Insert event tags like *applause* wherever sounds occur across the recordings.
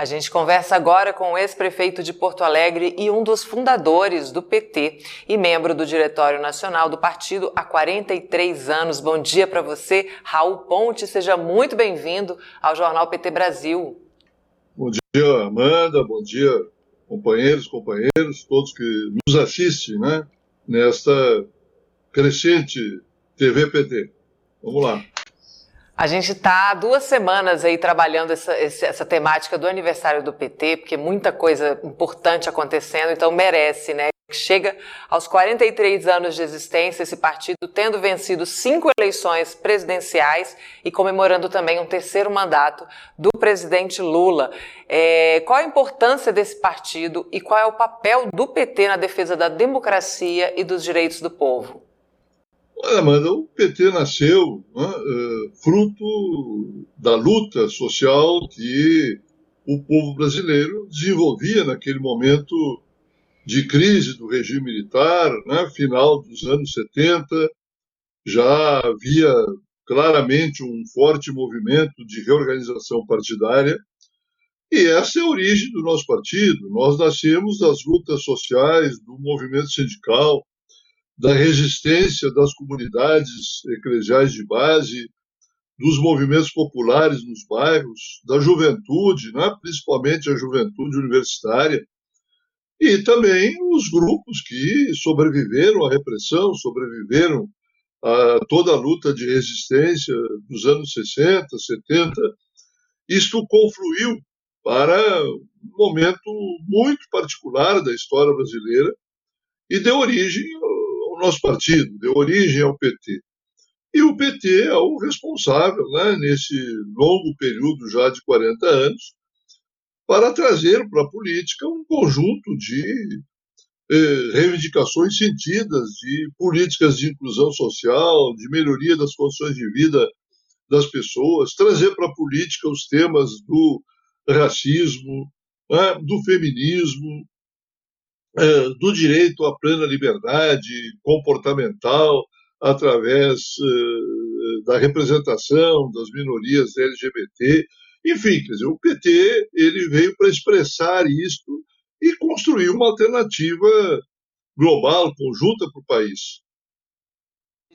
A gente conversa agora com o ex-prefeito de Porto Alegre e um dos fundadores do PT e membro do Diretório Nacional do partido há 43 anos. Bom dia para você, Raul Ponte. Seja muito bem-vindo ao Jornal PT Brasil. Bom dia, Amanda. Bom dia, companheiros, companheiros, todos que nos assistem, né? Nesta crescente TV PT. Vamos lá. A gente está duas semanas aí trabalhando essa, essa temática do aniversário do PT, porque muita coisa importante acontecendo, então merece, né? Chega aos 43 anos de existência esse partido, tendo vencido cinco eleições presidenciais e comemorando também um terceiro mandato do presidente Lula. É, qual a importância desse partido e qual é o papel do PT na defesa da democracia e dos direitos do povo? Olha, Amanda, o PT nasceu né, uh, fruto da luta social que o povo brasileiro desenvolvia naquele momento de crise do regime militar, né, final dos anos 70, já havia claramente um forte movimento de reorganização partidária, e essa é a origem do nosso partido. Nós nascemos das lutas sociais, do movimento sindical, da resistência das comunidades eclesiais de base, dos movimentos populares nos bairros, da juventude, né? principalmente a juventude universitária, e também os grupos que sobreviveram à repressão, sobreviveram a toda a luta de resistência dos anos 60, 70. Isto confluiu para um momento muito particular da história brasileira e deu origem nosso partido, deu origem ao PT. E o PT é o responsável, né, nesse longo período já de 40 anos, para trazer para a política um conjunto de eh, reivindicações sentidas, de políticas de inclusão social, de melhoria das condições de vida das pessoas, trazer para a política os temas do racismo, né, do feminismo, do direito à plena liberdade comportamental através é, da representação das minorias LGBT, enfim, quer dizer, o PT ele veio para expressar isto e construir uma alternativa global, conjunta para o país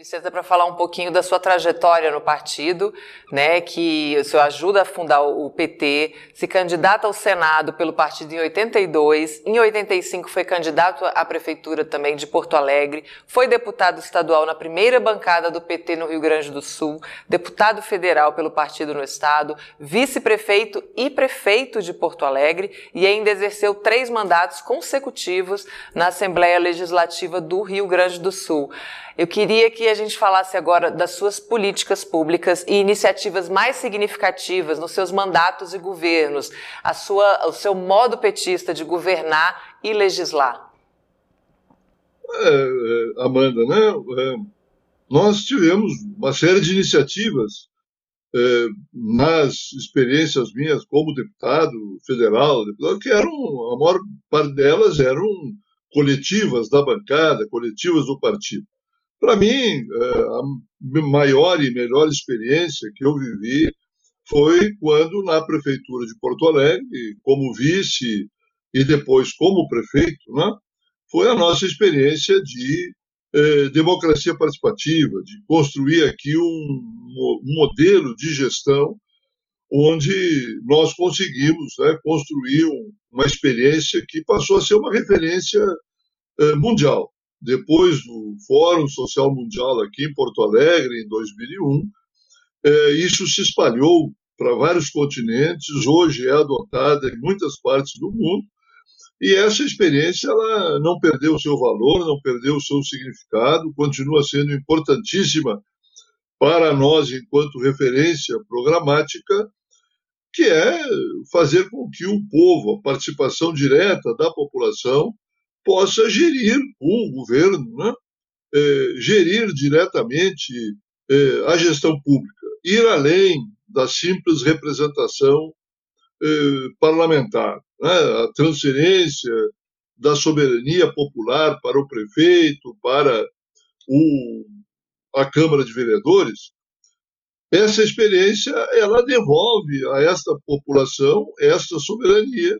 licença para falar um pouquinho da sua trajetória no partido, né, que o senhor ajuda a fundar o PT, se candidata ao Senado pelo partido em 82, em 85 foi candidato à prefeitura também de Porto Alegre, foi deputado estadual na primeira bancada do PT no Rio Grande do Sul, deputado federal pelo partido no estado, vice-prefeito e prefeito de Porto Alegre e ainda exerceu três mandatos consecutivos na Assembleia Legislativa do Rio Grande do Sul. Eu queria que a gente falasse agora das suas políticas públicas e iniciativas mais significativas nos seus mandatos e governos, a sua, o seu modo petista de governar e legislar. É, é Amanda, né? É, nós tivemos uma série de iniciativas é, nas experiências minhas como deputado federal, deputado, que eram, a maior parte delas eram coletivas da bancada, coletivas do partido. Para mim, é, a maior e melhor experiência que eu vivi foi quando, na Prefeitura de Porto Alegre, como vice e depois como prefeito, né, foi a nossa experiência de eh, democracia participativa, de construir aqui um, um, modelo de gestão onde nós conseguimos né, construir um, uma experiência que passou a ser uma referência eh, mundial depois do Fórum Social Mundial aqui em Porto Alegre, em 2001, é, isso se espalhou para vários continentes, hoje é adotada em muitas partes do mundo, e essa experiência ela não perdeu seu valor, não perdeu seu significado, continua sendo importantíssima para nós enquanto referência programática, que é fazer com que o povo, a participação direta da população, possa gerir o governo, né? é, gerir diretamente é, a gestão pública, ir além da simples representação é, parlamentar, né? a transferência da soberania popular para o prefeito, para o, a Câmara de Vereadores, essa experiência ela devolve a esta população esta soberania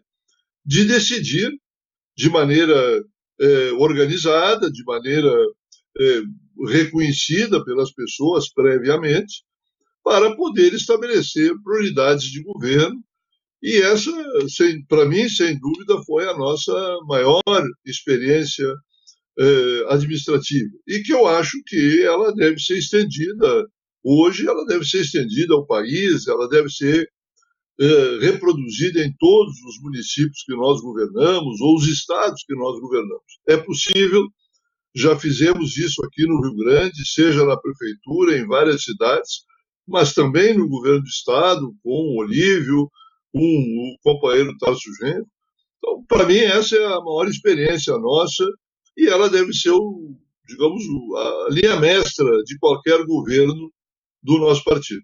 de decidir de maneira é, organizada, de maneira é, reconhecida pelas pessoas previamente, para poder estabelecer prioridades de governo. E essa, para mim, sem dúvida, foi a nossa maior experiência é, administrativa. E que eu acho que ela deve ser estendida, hoje, ela deve ser estendida ao país, ela deve ser é, reproduzida em todos os municípios que nós governamos ou os estados que nós governamos. É possível, já fizemos isso aqui no Rio Grande, seja na prefeitura, em várias cidades, mas também no governo do estado, com o Olívio, com o companheiro Tarso Genro. Então, para mim, essa é a maior experiência nossa e ela deve ser, o, digamos, a linha mestra de qualquer governo do nosso partido.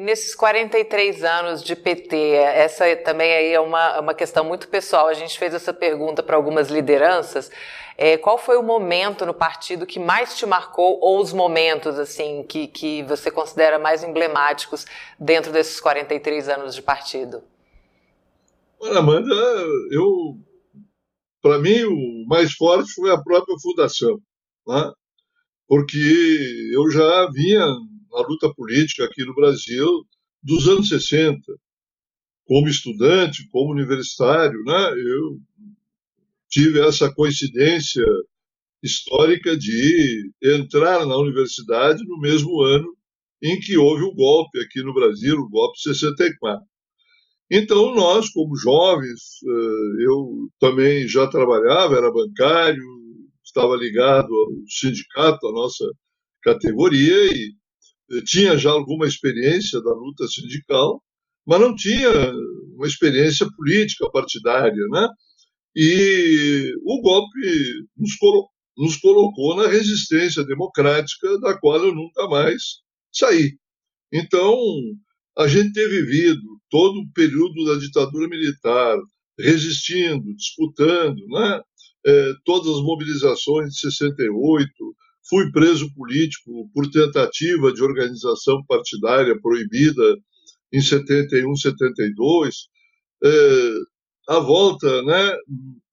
E nesses 43 anos de PT, essa também aí é uma, uma questão muito pessoal. A gente fez essa pergunta para algumas lideranças. É, qual foi o momento no partido que mais te marcou, ou os momentos assim que, que você considera mais emblemáticos dentro desses 43 anos de partido? Olha, Amanda, eu, para mim, o mais forte foi a própria fundação, né? porque eu já vinha na luta política aqui no Brasil dos anos 60. Como estudante, como universitário, né, eu tive essa coincidência histórica de entrar na universidade no mesmo ano em que houve o golpe aqui no Brasil, o golpe 64. Então, nós, como jovens, eh, eu também já trabalhava, era bancário, estava ligado ao sindicato, à nossa categoria, e tinha já alguma experiência da luta sindical, mas não tinha uma experiência política partidária, né? E o golpe nos, colo nos colocou na resistência democrática da qual eu nunca mais saí. Então, a gente ter vivido todo o período da ditadura militar, resistindo, disputando, né? É, todas as mobilizações de 68, Fui preso político por tentativa de organização partidária proibida em 71, 72. É, a volta né,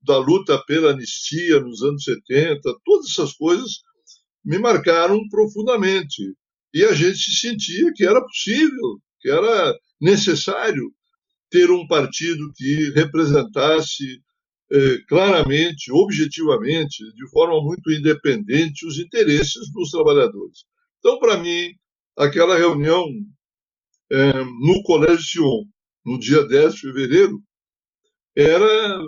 da luta pela anistia nos anos 70, todas essas coisas me marcaram profundamente. E a gente sentia que era possível, que era necessário ter um partido que representasse claramente, objetivamente, de forma muito independente, os interesses dos trabalhadores. Então, para mim, aquela reunião eh, no Colégio Sion, no dia 10 de fevereiro, era,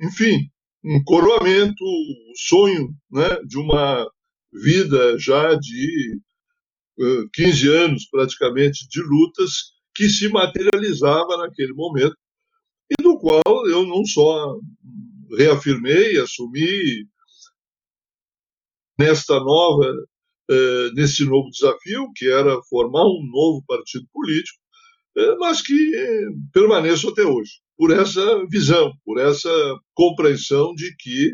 enfim, um coroamento, o um sonho né, de uma vida já de 15 anos, praticamente, de lutas que se materializava naquele momento e do qual eu não só reafirmei, assumi nesta nova, eh, nesse novo desafio, que era formar um novo partido político, eh, mas que permaneço até hoje, por essa visão, por essa compreensão de que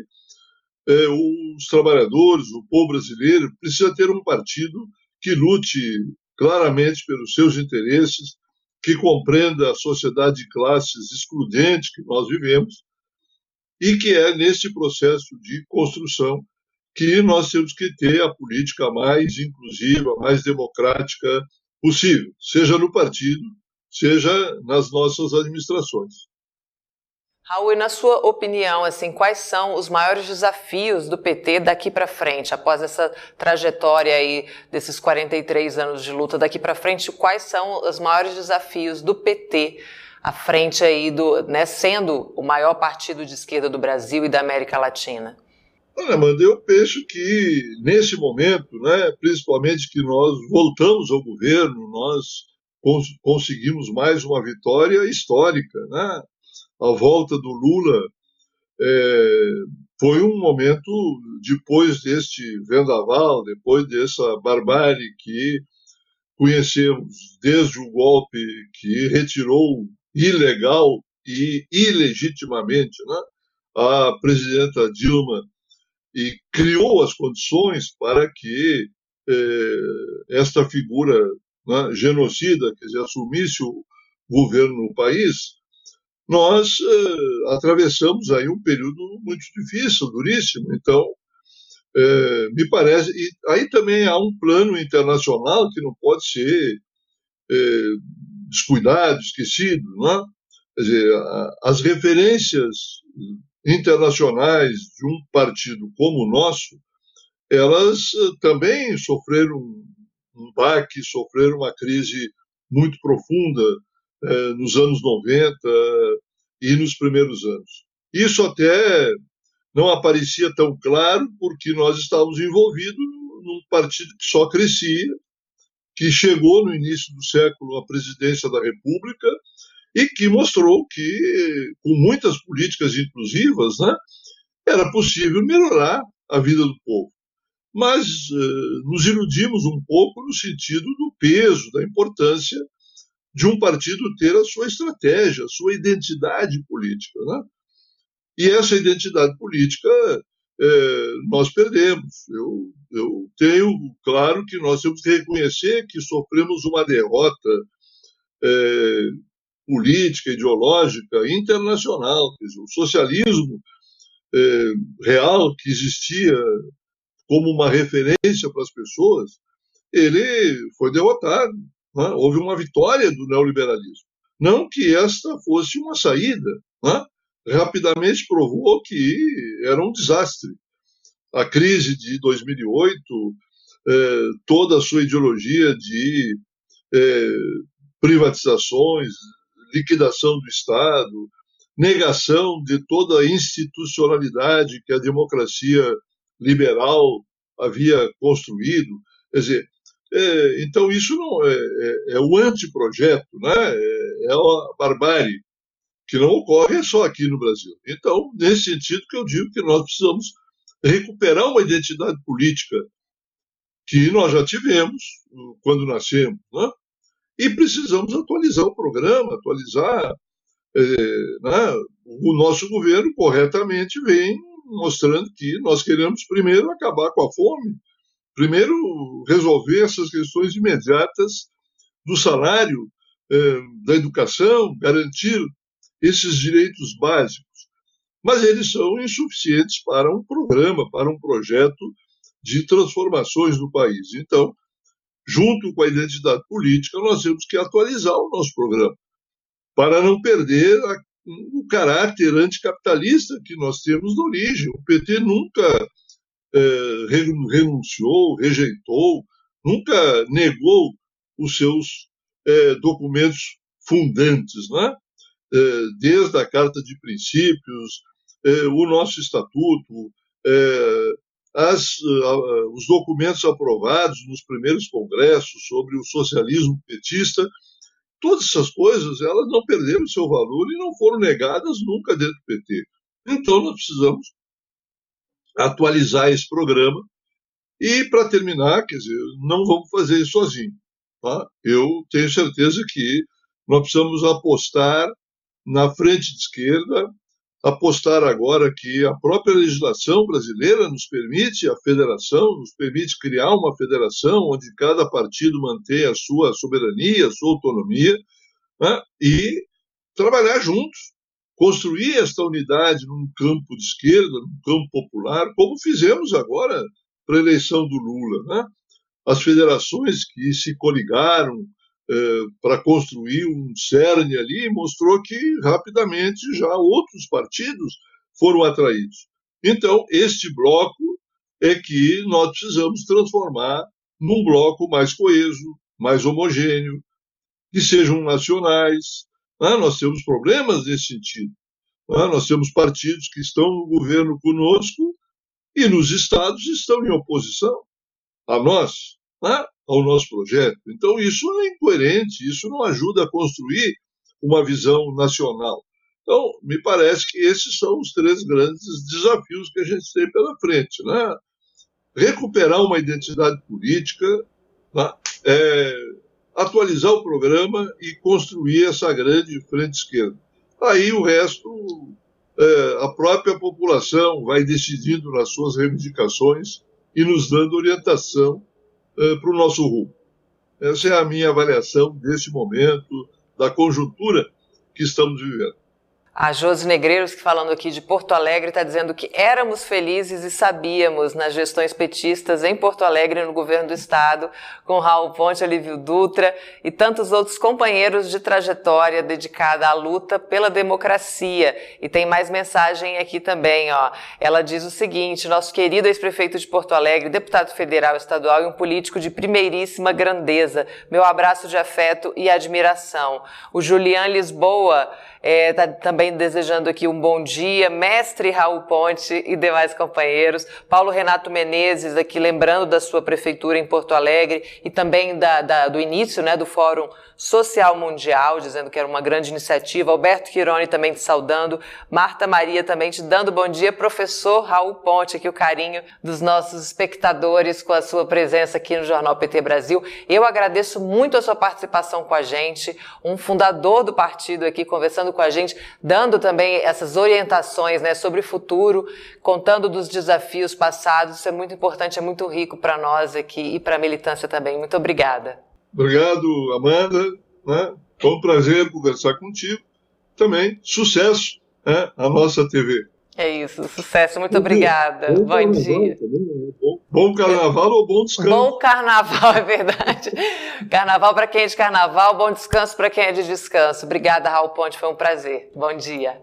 eh, os trabalhadores, o povo brasileiro, precisa ter um partido que lute claramente pelos seus interesses, que compreenda a sociedade de classes excludente que nós vivemos e que é nesse processo de construção que nós temos que ter a política mais inclusiva, mais democrática possível, seja no partido, seja nas nossas administrações. Raul, e na sua opinião, assim, quais são os maiores desafios do PT daqui para frente, após essa trajetória aí desses 43 anos de luta daqui para frente, quais são os maiores desafios do PT à frente aí do, né, sendo o maior partido de esquerda do Brasil e da América Latina? Olha, Amanda, eu penso que nesse momento, né, principalmente que nós voltamos ao governo, nós cons conseguimos mais uma vitória histórica, né? A volta do Lula é, foi um momento depois deste vendaval, depois dessa barbárie que conhecemos desde o golpe que retirou ilegal e ilegitimamente né, a presidenta Dilma e criou as condições para que eh, esta figura né, genocida, dizer, assumisse o governo no país, nós eh, atravessamos aí um período muito difícil, duríssimo. Então, eh, me parece. E aí também há um plano internacional que não pode ser eh, descuidado, esquecido. Não é? Quer dizer, as referências internacionais de um partido como o nosso, elas também sofreram um baque, sofreram uma crise muito profunda eh, nos anos 90 e nos primeiros anos. Isso até não aparecia tão claro porque nós estávamos envolvidos num partido que só crescia, que chegou no início do século à presidência da República e que mostrou que, com muitas políticas inclusivas, né, era possível melhorar a vida do povo. Mas eh, nos iludimos um pouco no sentido do peso, da importância de um partido ter a sua estratégia, a sua identidade política. Né? E essa identidade política eh, nós perdemos. Eu, eu tenho claro que nós temos que reconhecer que sofremos uma derrota eh, política, ideológica, internacional. Dizer, o socialismo é, real que existia como uma referência para as pessoas, ele foi derrotado. Né? Houve uma vitória do neoliberalismo. Não que esta fosse uma saída. Né? Rapidamente provou que era um desastre. A crise de 2008, eh, toda a sua ideologia de eh, privatizações, liquidação do Estado, negação de toda a institucionalidade que a democracia liberal havia construído. Quer dizer, é, então isso não é, é, é o anteprojeto, né? É, é, a barbárie que não ocorre só aqui no Brasil. Então, nesse sentido que eu digo que nós precisamos recuperar uma identidade política que nós já tivemos quando nascemos, né? e precisamos atualizar o programa, atualizar. É, né? O nosso governo corretamente vem mostrando que nós queremos primeiro acabar com a fome, primeiro resolver essas questões imediatas do salário, é, da educação, garantir esses direitos básicos. Mas eles são insuficientes para um programa, para um projeto de transformações do país. Então, junto com a identidade política, nós temos que atualizar o nosso programa para não perder a, o caráter anticapitalista que nós temos na origem. O PT nunca renunciou, rejeitou, nunca negou os seus é, documentos fundantes, né? É, desde a Carta de Princípios, o nosso Estatuto, as, os documentos aprovados nos primeiros congressos sobre o socialismo petista, todas essas coisas elas não perderam seu valor e não foram negadas nunca dentro do PT. Então nós precisamos atualizar esse programa e para terminar, quer dizer, não vamos fazer isso sozinho. Tá? Eu tenho certeza que nós precisamos apostar na frente de esquerda, apostar agora que a própria legislação brasileira nos permite, a federação nos permite criar uma federação onde cada partido mantém a sua soberania, a sua autonomia, né? e trabalhar juntos, construir esta unidade num campo de esquerda, num campo popular, como fizemos agora para a eleição do Lula. Né? As federações que se coligaram, eh, para construir um cerne ali, mostrou que rapidamente já outros partidos foram atraídos. Então, este bloco é que nós precisamos transformar num bloco mais coeso, mais homogêneo, que sejam nacionais. Ah, nós temos problemas nesse sentido. Ah, nós temos partidos que estão no governo conosco e nos estados estão em oposição a nós. Ah, ao nosso projeto. Então, isso é incoerente, isso não ajuda a construir uma visão nacional. Então, me parece que esses são os três grandes desafios que a gente tem pela frente. Né? Recuperar uma identidade política, né? é, atualizar o programa e construir essa grande frente esquerda. Aí o resto, é, a própria população vai decidindo nas suas reivindicações e nos dando orientação uh, para o nosso rumo. Essa é a minha avaliação desse momento, da conjuntura que estamos vivendo. A Josi Negreiros, falando aqui de Porto Alegre, está dizendo que éramos felizes e sabíamos nas gestões petistas em Porto Alegre no governo do estado, com Raul Ponte, Olívio Dutra e tantos outros companheiros de trajetória dedicada à luta pela democracia. E tem mais mensagem aqui também, ó. Ela diz o seguinte: nosso querido ex-prefeito de Porto Alegre, deputado federal estadual e um político de primeiríssima grandeza. Meu abraço de afeto e admiração. O Julian Lisboa é, tá também desejando aqui um bom dia, mestre Raul Ponte e demais companheiros. Paulo Renato Menezes aqui lembrando da sua prefeitura em Porto Alegre e também da, da, do início né, do Fórum Social Mundial, dizendo que era uma grande iniciativa. Alberto Quironi também te saudando. Marta Maria também te dando bom dia. Professor Raul Ponte, aqui o carinho dos nossos espectadores com a sua presença aqui no Jornal PT Brasil. Eu agradeço muito a sua participação com a gente, um fundador do partido aqui conversando com a gente, dando também essas orientações né, sobre o futuro, contando dos desafios passados. Isso é muito importante, é muito rico para nós aqui e para a militância também. Muito obrigada. Obrigado, Amanda. Né? Foi um prazer conversar contigo. Também sucesso né? a nossa TV. É isso, sucesso. Muito obrigada. Bom, bom dia. Bom, bom, carnaval ou bom descanso? Bom carnaval, *laughs* é verdade. Carnaval para quem é de carnaval, bom descanso para quem é de descanso. Obrigada, Raul Ponte, foi um prazer. Bom dia.